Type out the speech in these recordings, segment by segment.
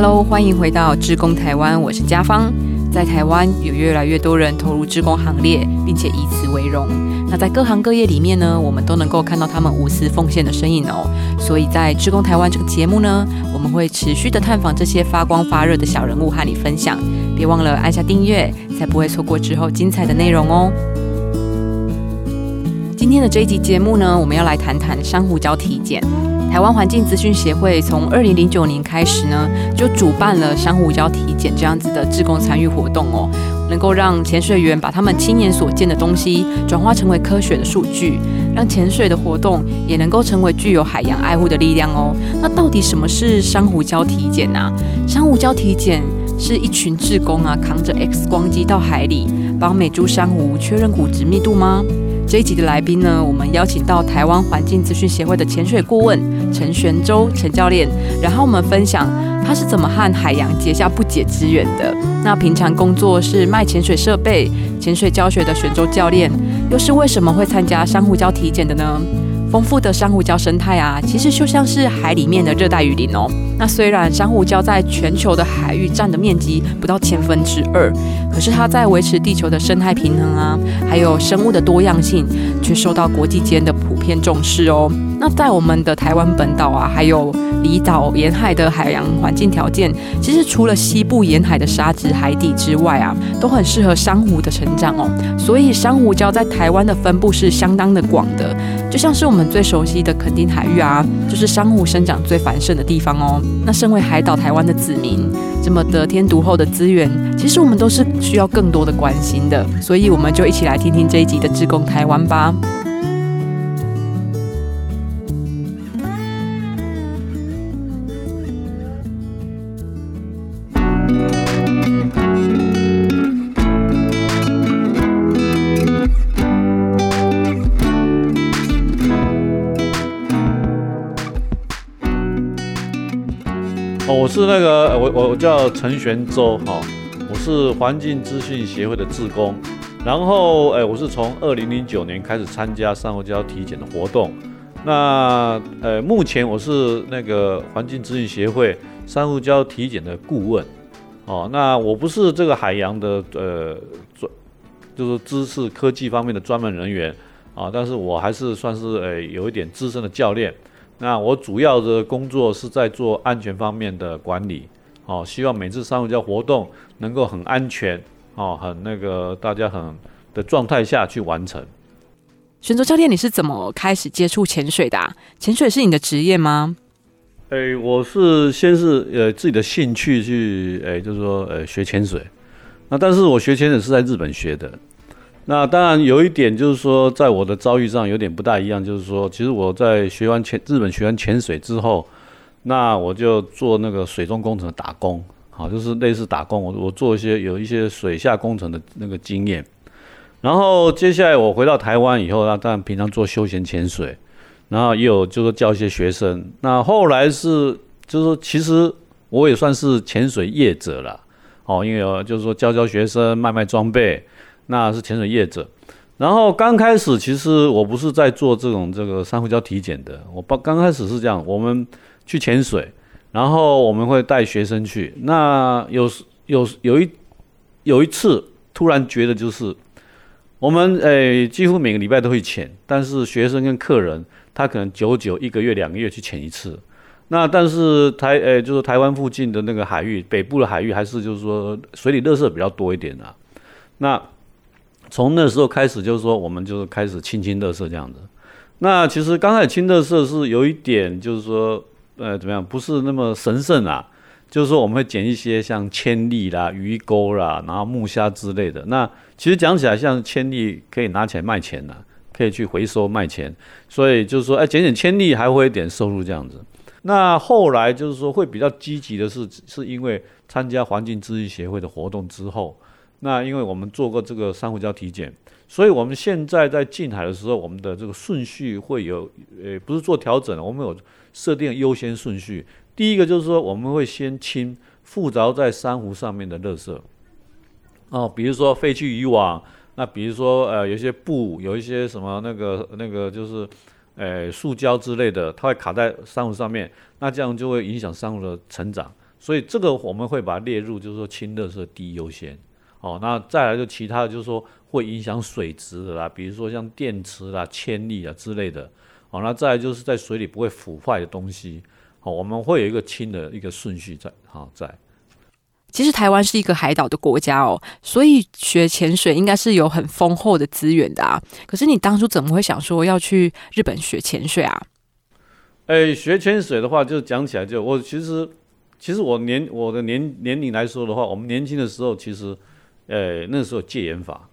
Hello，欢迎回到志工台湾，我是家芳。在台湾有越来越多人投入志工行列，并且以此为荣。那在各行各业里面呢，我们都能够看到他们无私奉献的身影哦。所以在志工台湾这个节目呢，我们会持续的探访这些发光发热的小人物，和你分享。别忘了按下订阅，才不会错过之后精彩的内容哦。今天的这一集节目呢，我们要来谈谈珊瑚礁体检。台湾环境资讯协会从二零零九年开始呢，就主办了珊瑚礁体检这样子的志工参与活动哦，能够让潜水员把他们亲眼所见的东西转化成为科学的数据，让潜水的活动也能够成为具有海洋爱护的力量哦。那到底什么是珊瑚礁体检啊？珊瑚礁体检是一群志工啊，扛着 X 光机到海里，帮每株珊瑚确认骨质密度吗？这一集的来宾呢，我们邀请到台湾环境资讯协会的潜水顾问陈玄洲陈教练，然后我们分享他是怎么和海洋结下不解之缘的。那平常工作是卖潜水设备、潜水教学的玄洲教练，又是为什么会参加珊瑚礁体检的呢？丰富的珊瑚礁生态啊，其实就像是海里面的热带雨林哦。那虽然珊瑚礁在全球的海域占的面积不到千分之二，可是它在维持地球的生态平衡啊，还有生物的多样性，却受到国际间的普遍重视哦。那在我们的台湾本岛啊，还有离岛沿海的海洋环境条件，其实除了西部沿海的沙质海底之外啊，都很适合珊瑚的成长哦。所以珊瑚礁在台湾的分布是相当的广的，就像是我们最熟悉的垦丁海域啊，就是珊瑚生长最繁盛的地方哦。那身为海岛台湾的子民，这么得天独厚的资源，其实我们都是需要更多的关心的。所以我们就一起来听听这一集的志工台湾吧。哦我是那个我我我叫陈玄洲哈，我是环境资讯协会的志工，然后哎，我是从二零零九年开始参加珊瑚礁体检的活动，那呃目前我是那个环境资讯协会珊瑚礁体检的顾问，哦，那我不是这个海洋的呃专，就是知识科技方面的专门人员。啊，但是我还是算是呃有一点资深的教练。那我主要的工作是在做安全方面的管理，哦，希望每次珊瑚礁活动能够很安全，哦，很那个大家很的状态下去完成。选择教练，你是怎么开始接触潜水的？潜水是你的职业吗？诶，我是先是呃自己的兴趣去，诶，就是说呃学潜水，那但是我学潜水是在日本学的。那当然有一点就是说，在我的遭遇上有点不大一样，就是说，其实我在学完潜日本学完潜水之后，那我就做那个水中工程的打工，好，就是类似打工，我我做一些有一些水下工程的那个经验。然后接下来我回到台湾以后，那当然平常做休闲潜水，然后也有就是说教一些学生。那后来是就是说，其实我也算是潜水业者了，哦，因为就是说教教学生，卖卖装备。那是潜水业者，然后刚开始其实我不是在做这种这个珊瑚礁体检的，我刚刚开始是这样，我们去潜水，然后我们会带学生去。那有有有一有一次突然觉得就是我们诶几乎每个礼拜都会潜，但是学生跟客人他可能久久一个月两个月去潜一次。那但是台诶就是台湾附近的那个海域，北部的海域还是就是说水里垃圾比较多一点啊。那从那时候开始，就是说，我们就是开始清清乐色这样子。那其实刚开始清乐色是有一点，就是说，呃，怎么样，不是那么神圣啊。就是说，我们会捡一些像铅粒啦、鱼钩啦，然后木虾之类的。那其实讲起来，像铅粒可以拿起来卖钱呐，可以去回收卖钱。所以就是说，哎，捡捡铅粒还会有点收入这样子。那后来就是说，会比较积极的是，是因为参加环境治愈协会的活动之后。那因为我们做过这个珊瑚礁体检，所以我们现在在近海的时候，我们的这个顺序会有，呃，不是做调整我们有设定优先顺序。第一个就是说，我们会先清附着在珊瑚上面的垃圾，哦，比如说废弃渔网，那比如说呃，有一些布，有一些什么那个那个就是，呃，塑胶之类的，它会卡在珊瑚上面，那这样就会影响珊瑚的成长。所以这个我们会把它列入，就是说清垃圾第一优先。哦，那再来就其他的，就是说会影响水质的啦，比如说像电池啦、铅粒啊之类的。哦，那再来就是在水里不会腐坏的东西。好，我们会有一个轻的一个顺序在。好，在。其实台湾是一个海岛的国家哦，所以学潜水应该是有很丰厚的资源的啊。可是你当初怎么会想说要去日本学潜水啊？哎，学潜水的话，就讲起来就我其实，其实我年我的年年龄来说的话，我们年轻的时候其实。呃，那时候戒严法，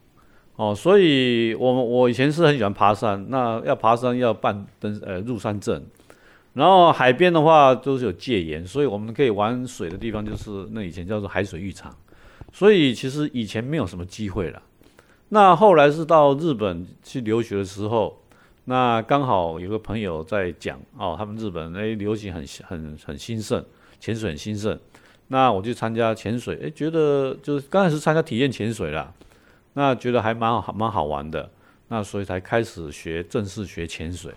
哦，所以我们我以前是很喜欢爬山，那要爬山要办登呃入山证，然后海边的话都是有戒严，所以我们可以玩水的地方就是那以前叫做海水浴场，所以其实以前没有什么机会了。那后来是到日本去留学的时候，那刚好有个朋友在讲哦，他们日本哎流行很很很兴盛，潜水很兴盛。那我去参加潜水，诶，觉得就是刚开始参加体验潜水啦，那觉得还蛮好蛮好玩的，那所以才开始学正式学潜水。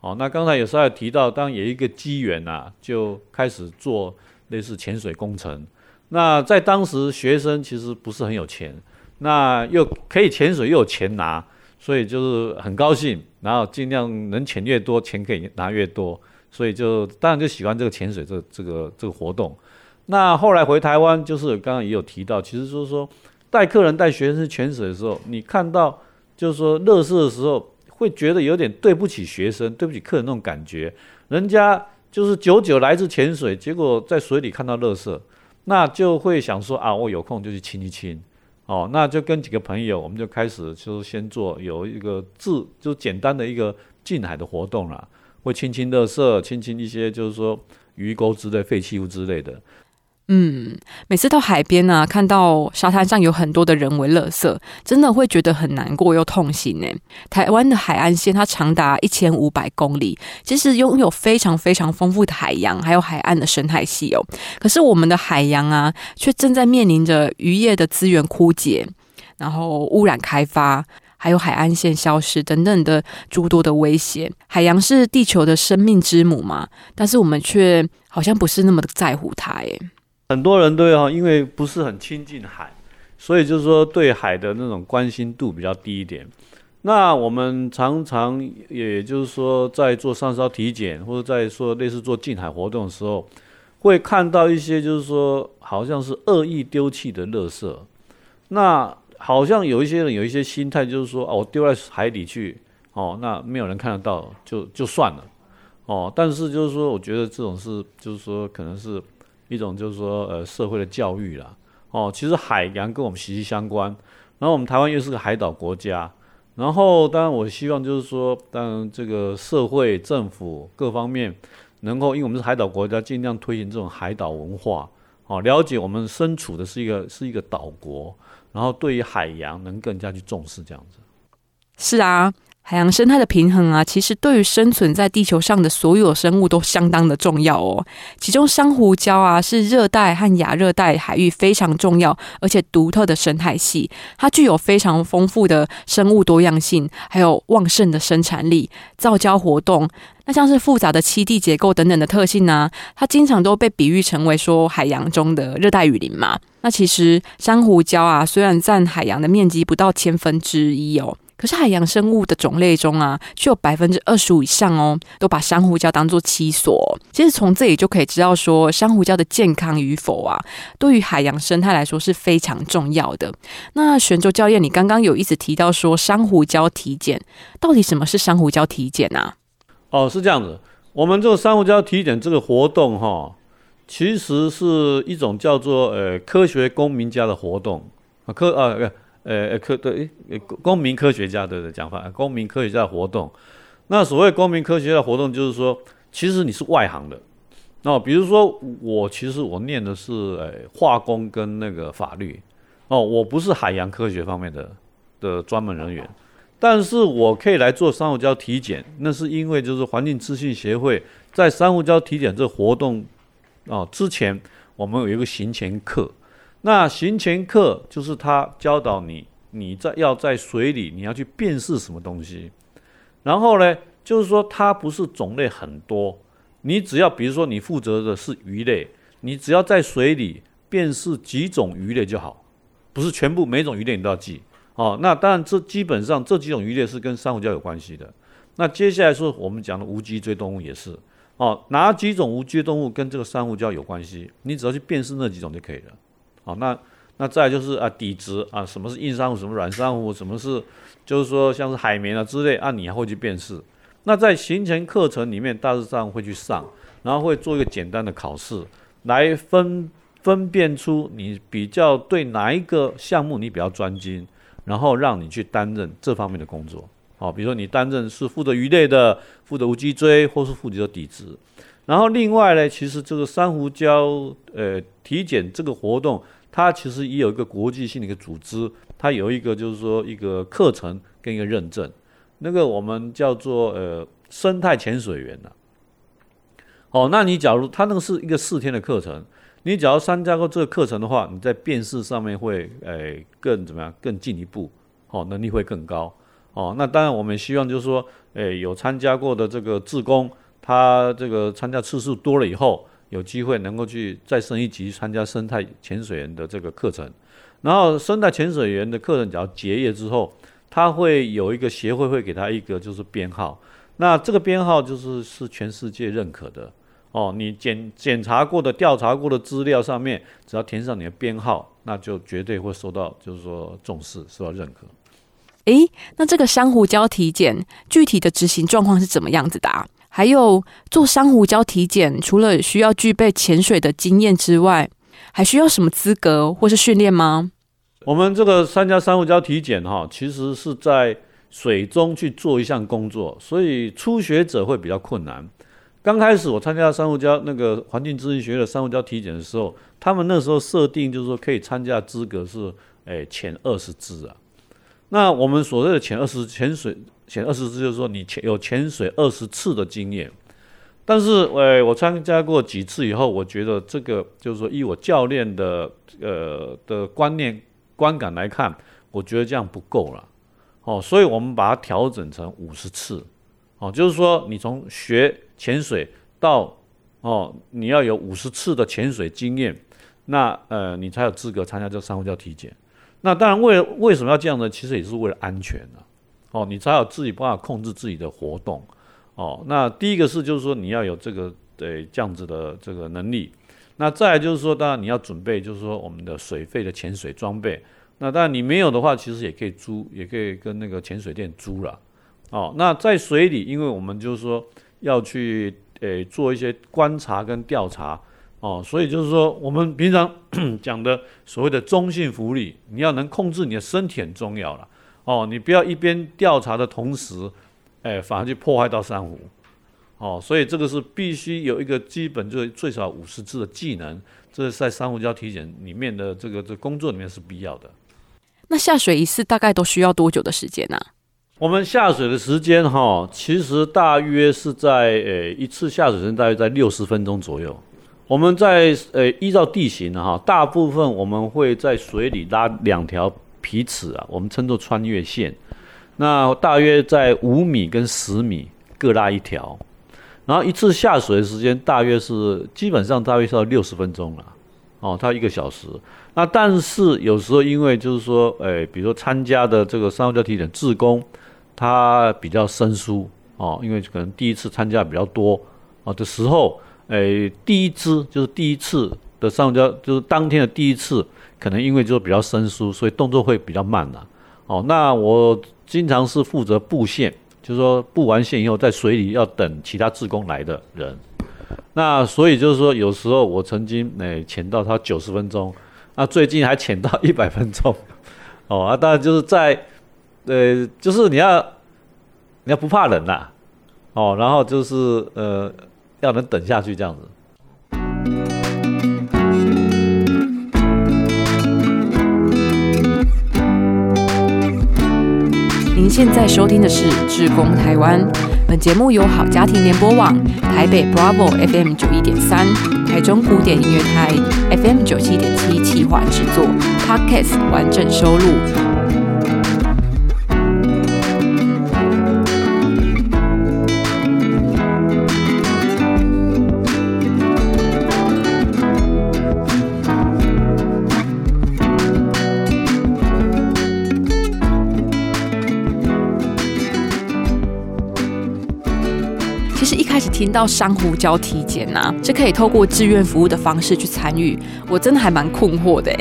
哦，那刚才有时候提到，当有一个机缘呐，就开始做类似潜水工程。那在当时学生其实不是很有钱，那又可以潜水又有钱拿，所以就是很高兴，然后尽量能潜越多，钱可以拿越多，所以就当然就喜欢这个潜水这这个这个活动。那后来回台湾，就是刚刚也有提到，其实就是说带客人带学生潜水的时候，你看到就是说乐色的时候，会觉得有点对不起学生、对不起客人那种感觉。人家就是久久来自潜水，结果在水里看到乐色，那就会想说啊，我有空就去亲一亲。哦，那就跟几个朋友，我们就开始就先做有一个自就简单的一个近海的活动啦，会亲亲乐色，亲亲一些就是说鱼钩之类废弃物之类的。嗯，每次到海边呢，看到沙滩上有很多的人为垃圾，真的会觉得很难过又痛心呢。台湾的海岸线它长达一千五百公里，其实拥有非常非常丰富的海洋，还有海岸的生态系哦。可是我们的海洋啊，却正在面临着渔业的资源枯竭，然后污染开发，还有海岸线消失等等的诸多的威胁。海洋是地球的生命之母嘛，但是我们却好像不是那么的在乎它，耶。很多人都要，因为不是很亲近海，所以就是说对海的那种关心度比较低一点。那我们常常也就是说在做上烧体检，或者在说类似做近海活动的时候，会看到一些就是说好像是恶意丢弃的垃圾。那好像有一些人有一些心态，就是说哦，我丢在海里去，哦，那没有人看得到，就就算了，哦。但是就是说，我觉得这种是就是说可能是。一种就是说，呃，社会的教育啦，哦，其实海洋跟我们息息相关。然后我们台湾又是个海岛国家，然后当然我希望就是说，当然这个社会、政府各方面能够，因为我们是海岛国家，尽量推行这种海岛文化，哦，了解我们身处的是一个是一个岛国，然后对于海洋能更加去重视这样子。是啊。海洋生态的平衡啊，其实对于生存在地球上的所有生物都相当的重要哦。其中珊瑚礁啊，是热带和亚热带海域非常重要而且独特的生态系，它具有非常丰富的生物多样性，还有旺盛的生产力、造礁活动。那像是复杂的栖地结构等等的特性呢，它经常都被比喻成为说海洋中的热带雨林嘛。那其实珊瑚礁啊，虽然占海洋的面积不到千分之一哦。可是海洋生物的种类中啊，却有百分之二十五以上哦，都把珊瑚礁当做栖所。其实从这里就可以知道，说珊瑚礁的健康与否啊，对于海洋生态来说是非常重要的。那玄州教练，你刚刚有一直提到说珊瑚礁体检，到底什么是珊瑚礁体检啊？哦，是这样子，我们这个珊瑚礁体检这个活动哈，其实是一种叫做呃科学公民家的活动，科啊呃呃，科对，公民科学家的讲法，公民科学家活动。那所谓公民科学家活动，就是说，其实你是外行的。那比如说，我其实我念的是呃化工跟那个法律，哦，我不是海洋科学方面的的专门人员，但是我可以来做珊瑚礁体检，那是因为就是环境资讯协会在珊瑚礁体检这活动哦之前，我们有一个行前课。那行前课就是他教导你，你在要在水里，你要去辨识什么东西。然后呢，就是说它不是种类很多，你只要比如说你负责的是鱼类，你只要在水里辨识几种鱼类就好，不是全部每种鱼类你都要记。哦，那当然这基本上这几种鱼类是跟珊瑚礁有关系的。那接下来说我们讲的无脊椎动物也是。哦，哪几种无脊椎动物跟这个珊瑚礁有关系？你只要去辨识那几种就可以了。好，那那再就是啊底质啊，什么是硬珊瑚，什么软珊瑚，什么是就是说像是海绵啊之类啊，你还会去辨识。那在行前课程里面，大致上会去上，然后会做一个简单的考试，来分分辨出你比较对哪一个项目你比较专精，然后让你去担任这方面的工作。好，比如说你担任是负责鱼类的，负责无脊椎，或是负责底质。然后另外呢，其实这个珊瑚礁呃体检这个活动，它其实也有一个国际性的一个组织，它有一个就是说一个课程跟一个认证，那个我们叫做呃生态潜水员呐。哦，那你假如他那个是一个四天的课程，你只要参加过这个课程的话，你在辨识上面会诶更怎么样？更进一步，哦，能力会更高。哦，那当然，我们希望就是说，诶，有参加过的这个志工，他这个参加次数多了以后，有机会能够去再升一级，参加生态潜水员的这个课程。然后，生态潜水员的课程只要结业之后，他会有一个协会会给他一个就是编号，那这个编号就是是全世界认可的。哦，你检检查过的、调查过的资料上面，只要填上你的编号，那就绝对会受到就是说重视，受到认可。诶，那这个珊瑚礁体检具体的执行状况是怎么样子的？还有做珊瑚礁体检，除了需要具备潜水的经验之外，还需要什么资格或是训练吗？我们这个参加珊瑚礁体检哈，其实是在水中去做一项工作，所以初学者会比较困难。刚开始我参加珊瑚礁那个环境资讯学的珊瑚礁体检的时候，他们那时候设定就是说可以参加资格是诶前二十支啊。那我们所谓的潜二十潜水潜二十次，就是说你潜有潜水二十次的经验。但是，诶，我参加过几次以后，我觉得这个就是说，以我教练的呃的观念观感来看，我觉得这样不够了。哦，所以我们把它调整成五十次。哦，就是说你从学潜水到哦，你要有五十次的潜水经验，那呃，你才有资格参加这珊瑚礁体检。那当然，为为什么要这样呢？其实也是为了安全啊。哦，你才有自己办法控制自己的活动。哦，那第一个是就是说你要有这个对这样子的这个能力。那再来就是说，当然你要准备就是说我们的水费的潜水装备。那当然你没有的话，其实也可以租，也可以跟那个潜水店租了。哦，那在水里，因为我们就是说要去诶做一些观察跟调查。哦，所以就是说，我们平常 讲的所谓的中性浮力，你要能控制你的身体很重要了。哦，你不要一边调查的同时，哎，反而去破坏到珊瑚。哦，所以这个是必须有一个基本，就是最少五十次的技能，这是在珊瑚礁体检里面的这个这工作里面是必要的。那下水一次大概都需要多久的时间呢？我们下水的时间哈，其实大约是在呃一次下水时间大约在六十分钟左右。我们在呃依照地形呢哈，大部分我们会在水里拉两条皮尺啊，我们称作穿越线。那大约在五米跟十米各拉一条，然后一次下水的时间大约是基本上大约是要六十分钟了，哦，它一个小时。那但是有时候因为就是说，诶，比如说参加的这个三号教体检志工，他比较生疏哦，因为可能第一次参加比较多哦的时候。诶，第一支就是第一次上交，就是当天的第一次，可能因为就比较生疏，所以动作会比较慢了。哦，那我经常是负责布线，就是说布完线以后，在水里要等其他志工来的人。那所以就是说，有时候我曾经诶潜到他九十分钟，那最近还潜到一百分钟。哦啊，当然就是在，呃，就是你要你要不怕冷呐，哦，然后就是呃。要能等下去这样子。您现在收听的是《志工台湾》，本节目由好家庭联播网、台北 Bravo FM 九一点三、台中古典音乐台 FM 九七点七企划制作，Podcast 完整收录。听到珊瑚礁体检呐，是可以透过志愿服务的方式去参与，我真的还蛮困惑的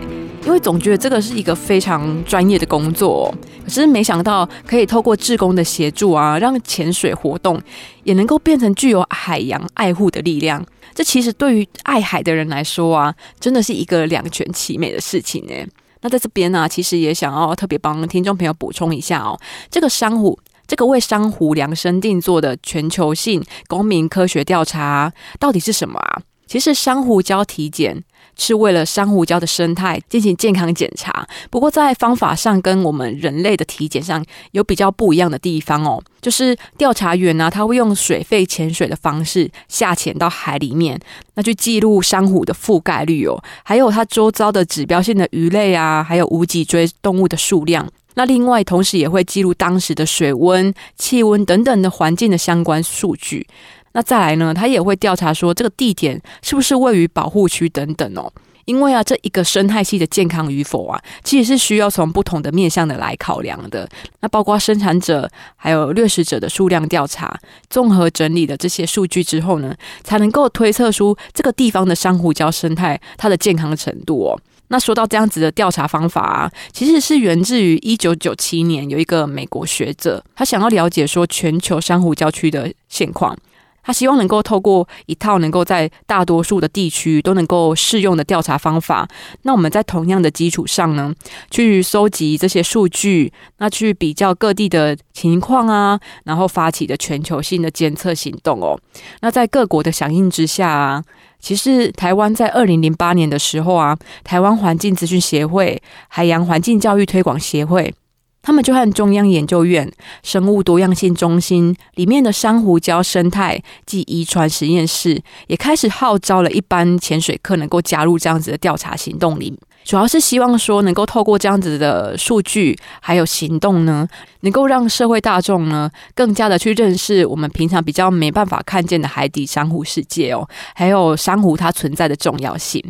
因为总觉得这个是一个非常专业的工作，可是没想到可以透过志工的协助啊，让潜水活动也能够变成具有海洋爱护的力量。这其实对于爱海的人来说啊，真的是一个两全其美的事情呢。那在这边呢，其实也想要特别帮听众朋友补充一下哦，这个珊瑚，这个为珊瑚量身定做的全球性公民科学调查到底是什么啊？其实珊瑚礁体检。是为了珊瑚礁的生态进行健康检查，不过在方法上跟我们人类的体检上有比较不一样的地方哦。就是调查员呢，他会用水肺潜水的方式下潜到海里面，那去记录珊瑚的覆盖率哦，还有它周遭的指标性的鱼类啊，还有无脊椎动物的数量。那另外同时也会记录当时的水温、气温等等的环境的相关数据。那再来呢？他也会调查说这个地点是不是位于保护区等等哦。因为啊，这一个生态系的健康与否啊，其实是需要从不同的面向的来考量的。那包括生产者还有掠食者的数量调查，综合整理的这些数据之后呢，才能够推测出这个地方的珊瑚礁生态它的健康程度哦。那说到这样子的调查方法啊，其实是源自于一九九七年有一个美国学者，他想要了解说全球珊瑚礁区的现况。他希望能够透过一套能够在大多数的地区都能够适用的调查方法，那我们在同样的基础上呢，去收集这些数据，那去比较各地的情况啊，然后发起的全球性的监测行动哦。那在各国的响应之下啊，其实台湾在二零零八年的时候啊，台湾环境资讯协会、海洋环境教育推广协会。他们就和中央研究院生物多样性中心里面的珊瑚礁生态及遗传实验室，也开始号召了一般潜水客能够加入这样子的调查行动里，主要是希望说能够透过这样子的数据还有行动呢，能够让社会大众呢更加的去认识我们平常比较没办法看见的海底珊瑚世界哦，还有珊瑚它存在的重要性。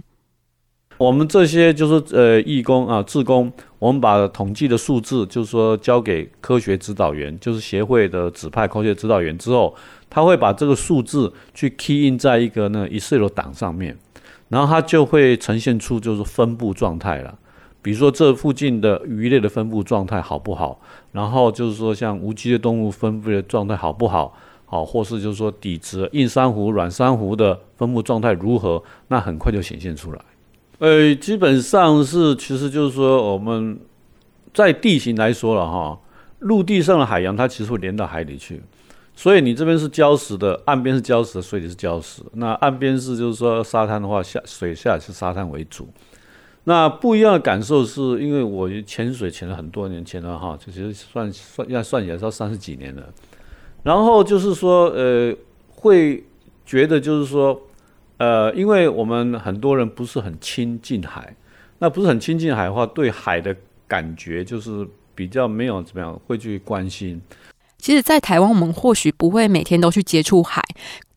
我们这些就是呃义工啊、志工，我们把统计的数字，就是说交给科学指导员，就是协会的指派科学指导员之后，他会把这个数字去 key in 在一个那 Excel 档上面，然后它就会呈现出就是分布状态了。比如说这附近的鱼类的分布状态好不好？然后就是说像无脊的动物分布的状态好不好？好，或是就是说底质硬珊瑚、软珊瑚的分布状态如何？那很快就显现出来。呃，基本上是，其实就是说，我们在地形来说了哈，陆地上的海洋它其实会连到海里去，所以你这边是礁石的，岸边是礁石，水里是礁石。那岸边是就是说沙滩的话，下水下是沙滩为主。那不一样的感受是因为我潜水潜了很多年，潜了哈，其实算算要算起来是要三十几年了。然后就是说，呃，会觉得就是说。呃，因为我们很多人不是很亲近海，那不是很亲近海的话，对海的感觉就是比较没有怎么样会去关心。其实，在台湾，我们或许不会每天都去接触海，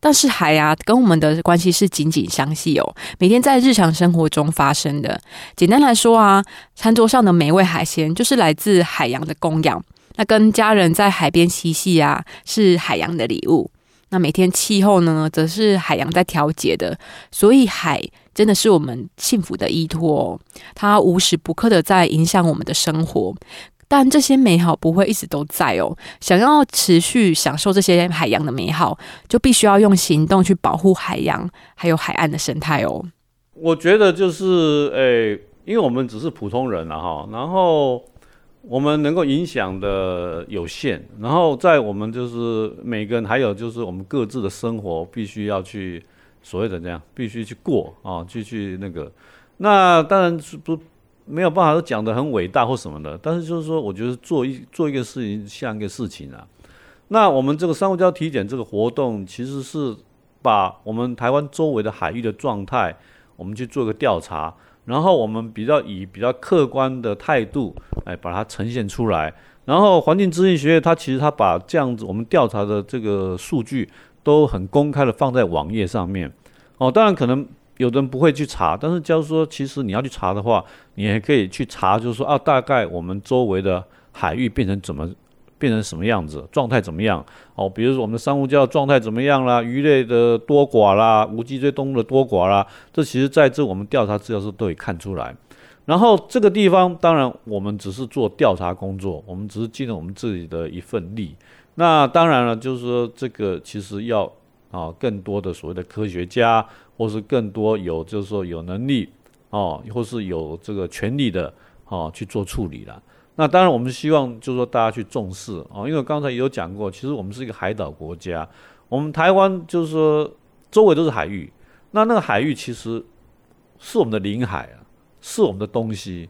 但是海呀，跟我们的关系是紧紧相系哦。每天在日常生活中发生的，简单来说啊，餐桌上的美味海鲜就是来自海洋的供养。那跟家人在海边嬉戏啊，是海洋的礼物。那每天气候呢，则是海洋在调节的，所以海真的是我们幸福的依托，它无时不刻的在影响我们的生活。但这些美好不会一直都在哦，想要持续享受这些海洋的美好，就必须要用行动去保护海洋还有海岸的生态哦。我觉得就是，诶，因为我们只是普通人了哈，然后。我们能够影响的有限，然后在我们就是每个人，还有就是我们各自的生活，必须要去所谓的这样，必须去过啊，去去那个。那当然是不没有办法都讲的很伟大或什么的，但是就是说，我觉得做一做一个事情像一个事情啊。那我们这个珊瑚礁体检这个活动，其实是把我们台湾周围的海域的状态，我们去做个调查。然后我们比较以比较客观的态度，来把它呈现出来。然后环境资讯学院，它其实它把这样子我们调查的这个数据都很公开的放在网页上面。哦，当然可能有的人不会去查，但是假如说其实你要去查的话，你也可以去查，就是说啊，大概我们周围的海域变成怎么变成什么样子，状态怎么样？哦，比如说我们的珊瑚礁状态怎么样啦，鱼类的多寡啦，无脊椎动物的多寡啦，这其实在这我们调查资料时都可以看出来。然后这个地方，当然我们只是做调查工作，我们只是尽了我们自己的一份力。那当然了，就是说这个其实要啊更多的所谓的科学家，或是更多有就是说有能力哦，或是有这个权利的哦去做处理了。那当然我们希望就是说大家去重视哦，因为刚才有讲过，其实我们是一个海岛国家，我们台湾就是说周围都是海域，那那个海域其实是我们的领海啊。是我们的东西，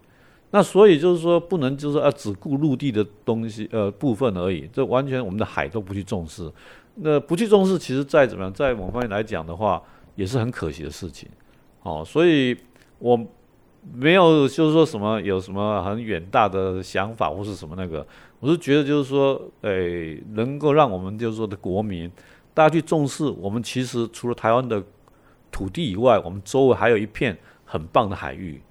那所以就是说不能就是说只顾陆地的东西呃部分而已，这完全我们的海都不去重视，那不去重视，其实再怎么样，在某方面来讲的话，也是很可惜的事情。哦，所以我没有就是说什么有什么很远大的想法或是什么那个，我是觉得就是说，诶，能够让我们就是说的国民大家去重视，我们其实除了台湾的土地以外，我们周围还有一片很棒的海域。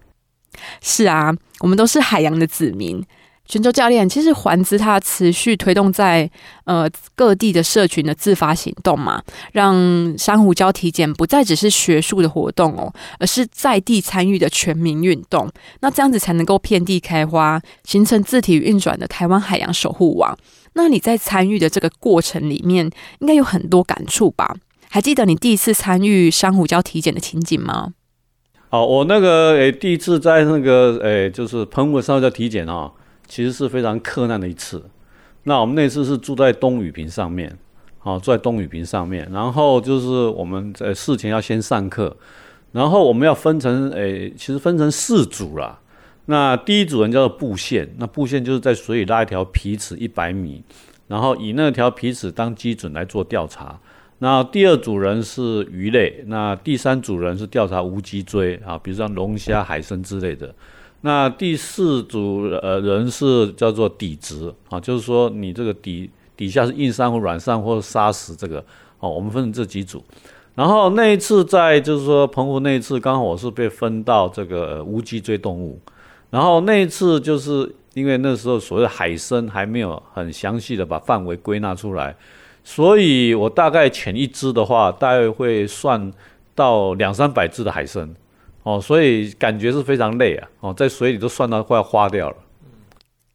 是啊，我们都是海洋的子民。泉州教练，其实环资它持续推动在呃各地的社群的自发行动嘛，让珊瑚礁体检不再只是学术的活动哦，而是在地参与的全民运动。那这样子才能够遍地开花，形成自体运转的台湾海洋守护网。那你在参与的这个过程里面，应该有很多感触吧？还记得你第一次参与珊瑚礁体检的情景吗？哦，我那个诶，第一次在那个诶，就是澎湖上叫体检啊，其实是非常困难的一次。那我们那次是住在东雨坪上面，啊，住在东雨坪上面，然后就是我们在事前要先上课，然后我们要分成诶，其实分成四组啦。那第一组人叫做布线，那布线就是在水里拉一条皮尺一百米，然后以那条皮尺当基准来做调查。那第二组人是鱼类，那第三组人是调查无脊椎啊，比如像龙虾、海参之类的。那第四组呃人是叫做底质啊，就是说你这个底底下是硬珊瑚、软珊瑚或砂石这个哦，我们分成这几组。然后那一次在就是说澎湖那一次，刚好我是被分到这个无脊椎动物。然后那一次就是因为那时候所谓的海参还没有很详细的把范围归纳出来。所以我大概潜一只的话，大概会算到两三百只的海参，哦，所以感觉是非常累啊，哦，在水里都算到快要花掉了。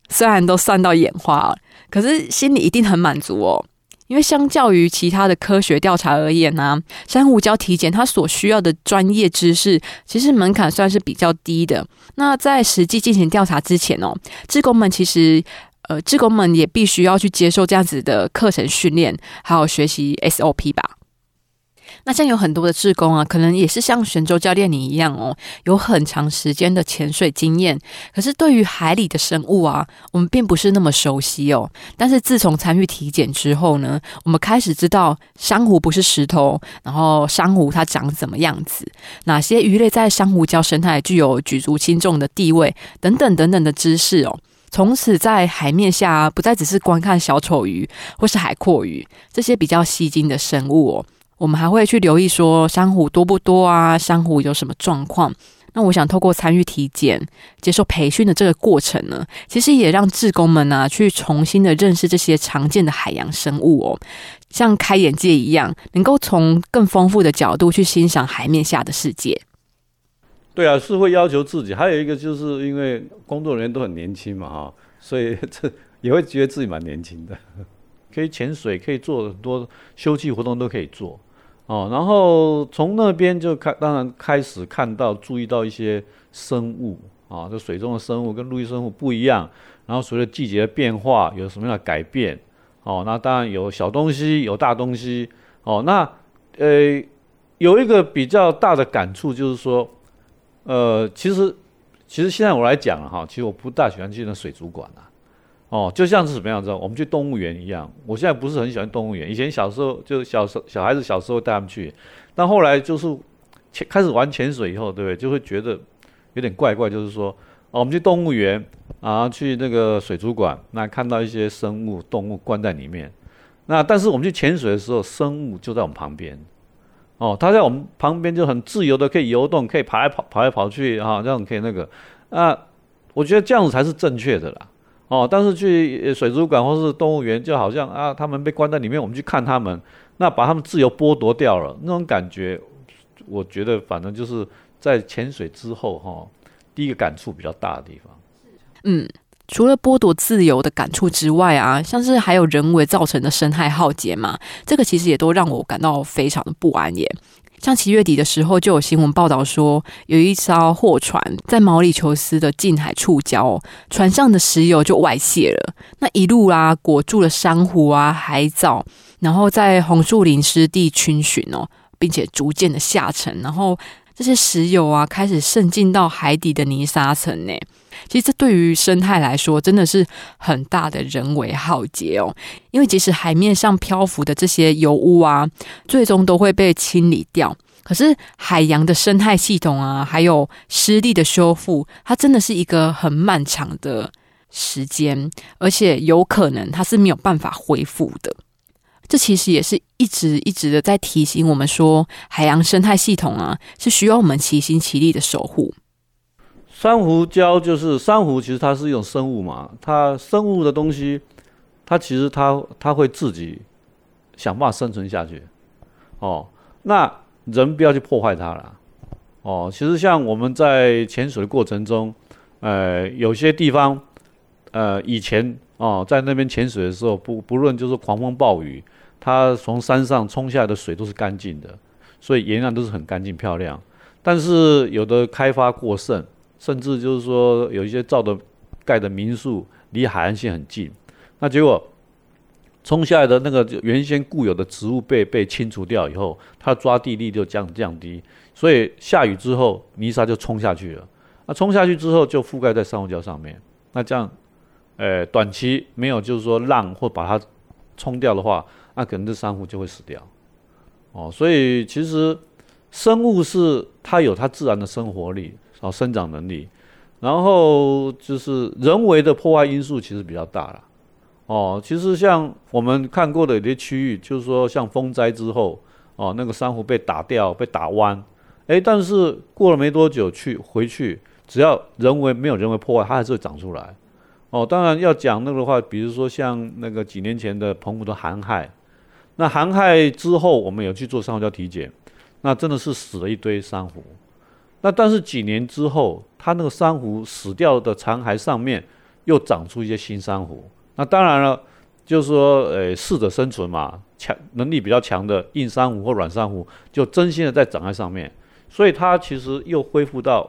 虽然都算到眼花了，可是心里一定很满足哦，因为相较于其他的科学调查而言呢，珊瑚礁体检它所需要的专业知识，其实门槛算是比较低的。那在实际进行调查之前哦，志工们其实。呃，职工们也必须要去接受这样子的课程训练，还有学习 SOP 吧。那像有很多的志工啊，可能也是像玄州教练你一样哦，有很长时间的潜水经验。可是对于海里的生物啊，我们并不是那么熟悉哦。但是自从参与体检之后呢，我们开始知道珊瑚不是石头，然后珊瑚它长什么样子，哪些鱼类在珊瑚礁生态具有举足轻重的地位，等等等等的知识哦。从此在海面下不再只是观看小丑鱼或是海阔鱼这些比较吸睛的生物哦，我们还会去留意说珊瑚多不多啊，珊瑚有什么状况。那我想透过参与体检、接受培训的这个过程呢，其实也让志工们呢去重新的认识这些常见的海洋生物哦，像开眼界一样，能够从更丰富的角度去欣赏海面下的世界。对啊，是会要求自己。还有一个就是因为工作人员都很年轻嘛，哈，所以这也会觉得自己蛮年轻的，可以潜水，可以做很多休憩活动都可以做哦。然后从那边就开，当然开始看到、注意到一些生物啊，这水中的生物跟陆地生物不一样。然后随着季节的变化，有什么样的改变？哦，那当然有小东西，有大东西。哦，那呃，有一个比较大的感触就是说。呃，其实，其实现在我来讲了哈，其实我不大喜欢去那水族馆啊，哦，就像是什么样子，我们去动物园一样。我现在不是很喜欢动物园，以前小时候就小时候小孩子小时候带他们去，但后来就是潜开始玩潜水以后，对不对？就会觉得有点怪怪，就是说，哦，我们去动物园啊，去那个水族馆，那看到一些生物动物关在里面，那但是我们去潜水的时候，生物就在我们旁边。哦，它在我们旁边就很自由的可以游动，可以跑来跑跑来跑去啊，这样可以那个啊，我觉得这样子才是正确的啦。哦，但是去水族馆或是动物园，就好像啊，他们被关在里面，我们去看他们，那把他们自由剥夺掉了，那种感觉，我觉得反正就是在潜水之后哈，第一个感触比较大的地方。嗯。除了剥夺自由的感触之外啊，像是还有人为造成的生态浩劫嘛，这个其实也都让我感到非常的不安耶。像七月底的时候，就有新闻报道说，有一艘货船在毛里求斯的近海触礁，船上的石油就外泄了，那一路啊裹住了珊瑚啊海藻，然后在红树林湿地逡巡哦，并且逐渐的下沉，然后这些石油啊开始渗进到海底的泥沙层呢。其实这对于生态来说，真的是很大的人为浩劫哦。因为即使海面上漂浮的这些油污啊，最终都会被清理掉。可是海洋的生态系统啊，还有湿地的修复，它真的是一个很漫长的时间，而且有可能它是没有办法恢复的。这其实也是一直一直的在提醒我们说，海洋生态系统啊，是需要我们齐心齐力的守护。珊瑚礁就是珊瑚，其实它是一种生物嘛。它生物的东西，它其实它它会自己想办法生存下去。哦，那人不要去破坏它了。哦，其实像我们在潜水的过程中，呃，有些地方，呃，以前哦，在那边潜水的时候，不不论就是狂风暴雨，它从山上冲下来的水都是干净的，所以沿岸都是很干净漂亮。但是有的开发过剩。甚至就是说，有一些造的、盖的民宿离海岸线很近，那结果冲下来的那个原先固有的植物被被清除掉以后，它抓地力就降降低，所以下雨之后泥沙就冲下去了。那冲下去之后就覆盖在珊瑚礁上面，那这样，呃，短期没有就是说浪或把它冲掉的话，那可能这珊瑚就会死掉。哦，所以其实生物是它有它自然的生活力。哦，生长能力，然后就是人为的破坏因素其实比较大了。哦，其实像我们看过的有些区域，就是说像风灾之后，哦，那个珊瑚被打掉、被打弯，哎，但是过了没多久去回去，只要人为没有人为破坏，它还是会长出来。哦，当然要讲那个的话，比如说像那个几年前的澎湖的寒害，那寒害之后我们有去做珊瑚礁体检，那真的是死了一堆珊瑚。那但是几年之后，它那个珊瑚死掉的残骸上面又长出一些新珊瑚。那当然了，就是说，呃，适者生存嘛，强能力比较强的硬珊瑚或软珊瑚就真心的在长在上面，所以它其实又恢复到，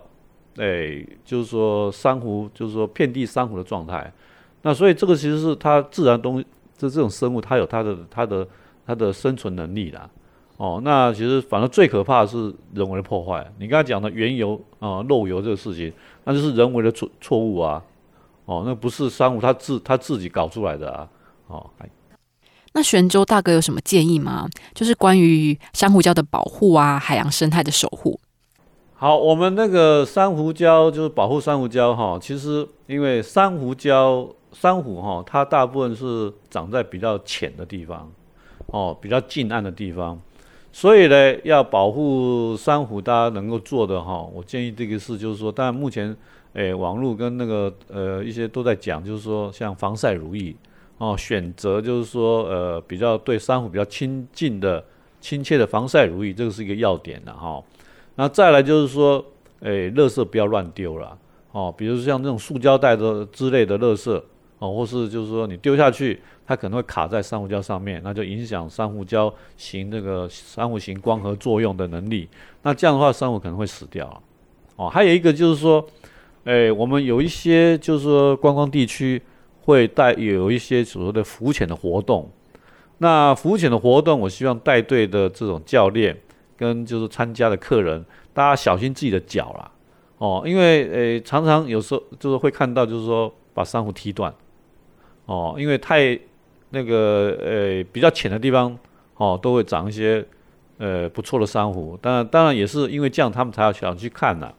哎，就是说珊瑚，就是说遍地珊瑚的状态。那所以这个其实是它自然东，这这种生物它有它的它的它的生存能力啦。哦，那其实反正最可怕的是人为的破坏。你刚才讲的原油啊漏油这个事情，那就是人为的错错误啊。哦，那不是珊瑚它自它自己搞出来的啊。哦，那玄州大哥有什么建议吗？就是关于珊瑚礁的保护啊，海洋生态的守护。好，我们那个珊瑚礁就是保护珊瑚礁哈。其实因为珊瑚礁珊瑚哈，它大部分是长在比较浅的地方，哦，比较近岸的地方。所以呢，要保护珊瑚，大家能够做的哈，我建议这个事就是说，当然目前，诶，网络跟那个呃一些都在讲，就是说像防晒乳液哦，选择就是说呃比较对珊瑚比较亲近的、亲切的防晒乳液，这个是一个要点的哈。那再来就是说，诶，垃圾不要乱丢了哦，比如像这种塑胶袋的之类的垃圾哦，或是就是说你丢下去。它可能会卡在珊瑚礁上面，那就影响珊瑚礁行这个珊瑚型光合作用的能力。那这样的话，珊瑚可能会死掉。哦，还有一个就是说，诶，我们有一些就是说观光地区会带有一些所谓的浮潜的活动。那浮潜的活动，我希望带队的这种教练跟就是参加的客人，大家小心自己的脚啦。哦，因为诶，常常有时候就是会看到，就是说把珊瑚踢断。哦，因为太。那个呃比较浅的地方哦，都会长一些呃不错的珊瑚。当然，当然也是因为这样，他们才要想去看呐。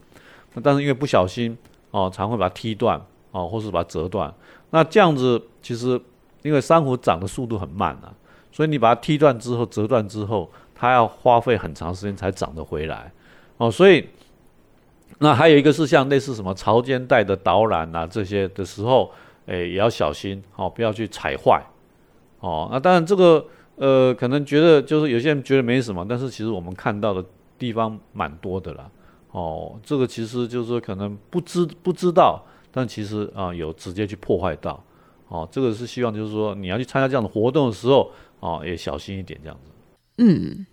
但是因为不小心哦，常会把它踢断哦，或是把它折断。那这样子其实因为珊瑚长的速度很慢啊，所以你把它踢断之后、折断之后，它要花费很长时间才长得回来哦。所以那还有一个是像类似什么潮间带的导览啊这些的时候。哎，也要小心哦，不要去踩坏哦。那当然这个呃，可能觉得就是有些人觉得没什么，但是其实我们看到的地方蛮多的啦。哦，这个其实就是说可能不知不知道，但其实啊有直接去破坏到。哦，这个是希望就是说你要去参加这样的活动的时候，哦也小心一点这样子。嗯，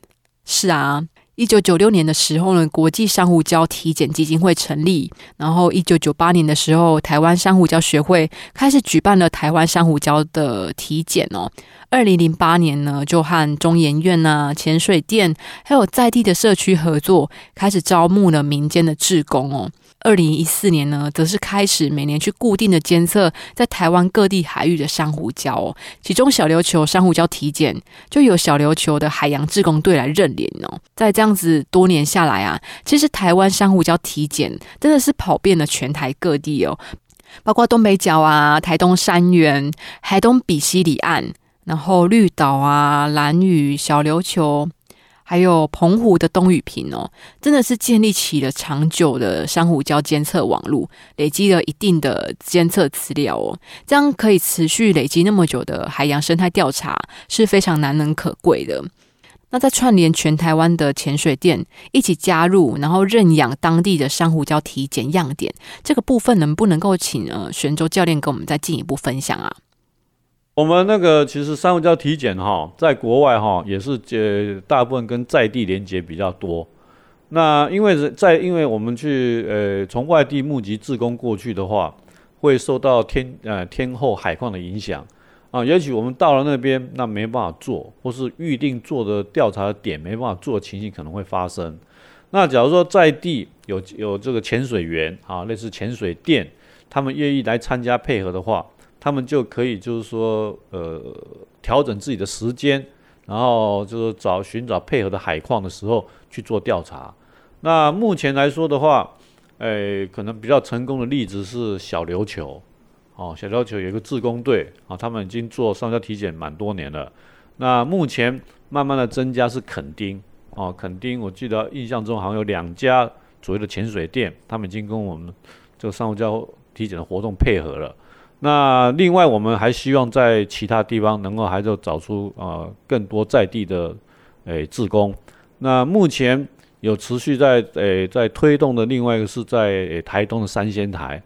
是啊。一九九六年的时候呢，国际珊瑚礁体检基金会成立。然后一九九八年的时候，台湾珊瑚礁学会开始举办了台湾珊瑚礁的体检哦。二零零八年呢，就和中研院啊、潜水店还有在地的社区合作，开始招募了民间的志工哦。二零一四年呢，则是开始每年去固定的监测在台湾各地海域的珊瑚礁哦。其中小琉球珊瑚礁体检就有小琉球的海洋志工队来认领哦。在这样子多年下来啊，其实台湾珊瑚礁体检真的是跑遍了全台各地哦，包括东北角啊、台东山原、海东比西里岸，然后绿岛啊、蓝屿、小琉球。还有澎湖的东屿坪哦，真的是建立起了长久的珊瑚礁监测网络，累积了一定的监测资料哦，这样可以持续累积那么久的海洋生态调查是非常难能可贵的。那在串联全台湾的潜水店一起加入，然后认养当地的珊瑚礁体检样点，这个部分能不能够请呃玄州教练跟我们再进一步分享啊？我们那个其实珊瑚礁体检哈，在国外哈也是呃大部分跟在地连接比较多。那因为在因为我们去呃从外地募集志工过去的话，会受到天呃天后海况的影响啊，也许我们到了那边那没办法做，或是预定做的调查的点没办法做情形可能会发生。那假如说在地有有这个潜水员啊，类似潜水店，他们愿意来参加配合的话。他们就可以就是说，呃，调整自己的时间，然后就是找寻找配合的海况的时候去做调查。那目前来说的话，诶，可能比较成功的例子是小琉球，哦，小琉球有一个自工队啊，他们已经做上交体检蛮多年了。那目前慢慢的增加是垦丁，哦，垦丁我记得印象中好像有两家左右的潜水店，他们已经跟我们这个上交体检的活动配合了。那另外，我们还希望在其他地方能够还是找出呃更多在地的诶志工。那目前有持续在诶在推动的另外一个是在台东的三仙台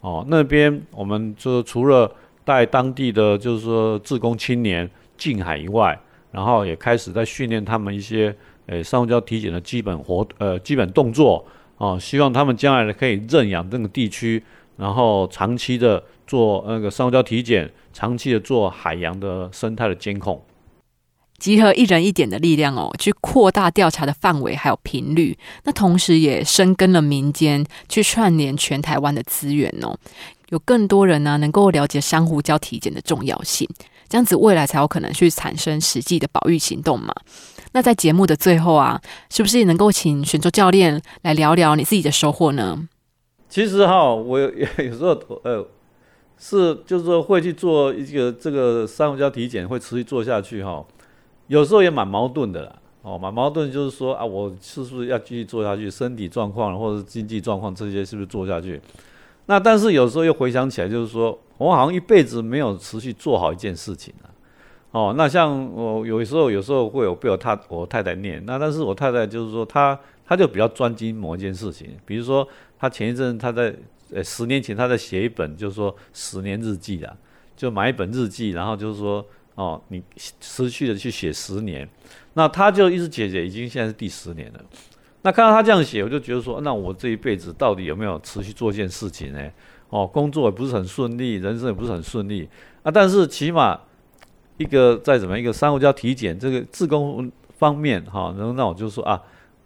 哦那边，我们就除了带当地的就是说志工青年进海以外，然后也开始在训练他们一些诶上交体检的基本活呃基本动作哦，希望他们将来可以认养这个地区，然后长期的。做那个珊瑚礁体检，长期的做海洋的生态的监控，集合一人一点的力量哦，去扩大调查的范围还有频率。那同时也深耕了民间，去串联全台湾的资源哦，有更多人呢能够了解珊瑚礁体检的重要性，这样子未来才有可能去产生实际的保育行动嘛。那在节目的最后啊，是不是也能够请选州教练来聊聊你自己的收获呢？其实哈，我有 时候呃。是，就是说会去做一个这个珊瑚礁体检，会持续做下去哈。有时候也蛮矛盾的啦，哦，蛮矛盾，就是说啊，我是不是要继续做下去？身体状况或者经济状况这些是不是做下去？那但是有时候又回想起来，就是说我好像一辈子没有持续做好一件事情啊。哦，那像我有时候有时候会有被我太我太太念，那但是我太太就是说她她就比较专精某一件事情，比如说他前一阵他在。呃，十年前他在写一本，就是说十年日记啊，就买一本日记，然后就是说，哦，你持续的去写十年，那他就一直写写，已经现在是第十年了。那看到他这样写，我就觉得说，那我这一辈子到底有没有持续做一件事情呢？哦，工作也不是很顺利，人生也不是很顺利啊。但是起码一个再怎么一个珊瑚礁体检这个自工方面哈，然后那我就说啊，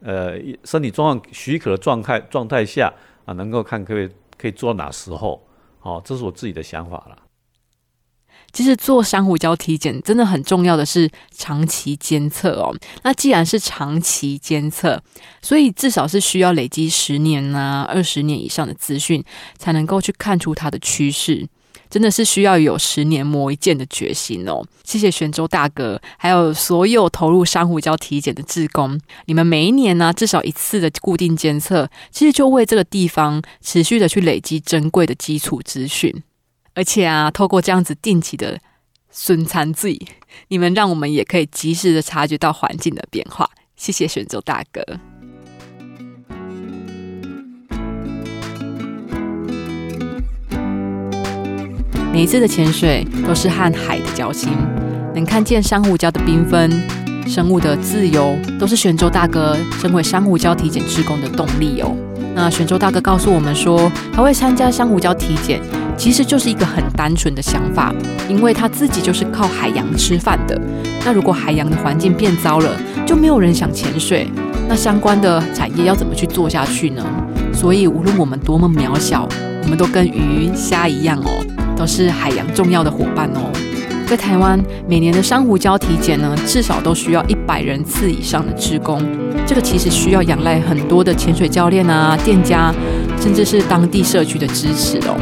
呃，身体状况许可的状态状态下啊，能够看各位。可以做哪时候？哦，这是我自己的想法了。其实做珊瑚礁体检真的很重要的是长期监测哦。那既然是长期监测，所以至少是需要累积十年啊、二十年以上的资讯，才能够去看出它的趋势。真的是需要有十年磨一剑的决心哦！谢谢玄州大哥，还有所有投入珊瑚礁体检的志工，你们每一年呢至少一次的固定监测，其实就为这个地方持续的去累积珍贵的基础资讯。而且啊，透过这样子定期的损残罪，你们让我们也可以及时的察觉到环境的变化。谢谢选州大哥。每一次的潜水都是和海的交心，能看见珊瑚礁的缤纷，生物的自由，都是玄州大哥身为珊瑚礁体检职工的动力哦。那玄州大哥告诉我们说，他会参加珊瑚礁体检，其实就是一个很单纯的想法，因为他自己就是靠海洋吃饭的。那如果海洋的环境变糟了，就没有人想潜水，那相关的产业要怎么去做下去呢？所以无论我们多么渺小，我们都跟鱼虾一样哦。都是海洋重要的伙伴哦。在台湾，每年的珊瑚礁体检呢，至少都需要一百人次以上的职工。这个其实需要仰赖很多的潜水教练啊、店家，甚至是当地社区的支持哦。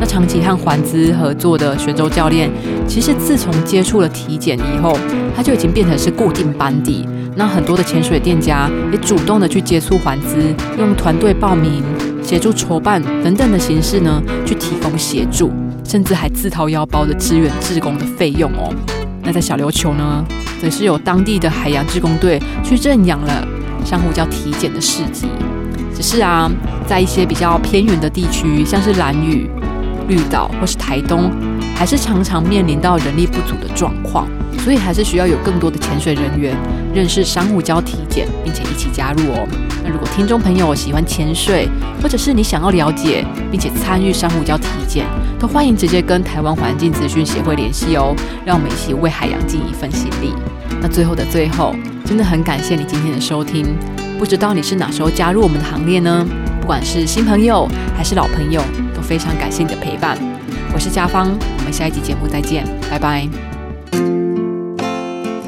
那长期和环资合作的泉州教练，其实自从接触了体检以后，他就已经变成是固定班底。那很多的潜水店家也主动的去接触环资，用团队报名、协助筹办等等的形式呢，去提供协助。甚至还自掏腰包的支援志工的费用哦。那在小琉球呢，则是有当地的海洋志工队去认养了珊瑚礁体检的市集。只是啊，在一些比较偏远的地区，像是蓝屿、绿岛或是台东，还是常常面临到人力不足的状况。所以还是需要有更多的潜水人员认识珊瑚礁体检，并且一起加入哦。那如果听众朋友喜欢潜水，或者是你想要了解并且参与珊瑚礁体检，都欢迎直接跟台湾环境资讯协会联系哦。让我们一起为海洋尽一份心力。那最后的最后，真的很感谢你今天的收听。不知道你是哪时候加入我们的行列呢？不管是新朋友还是老朋友，都非常感谢你的陪伴。我是嘉芳，我们下一集节目再见，拜拜。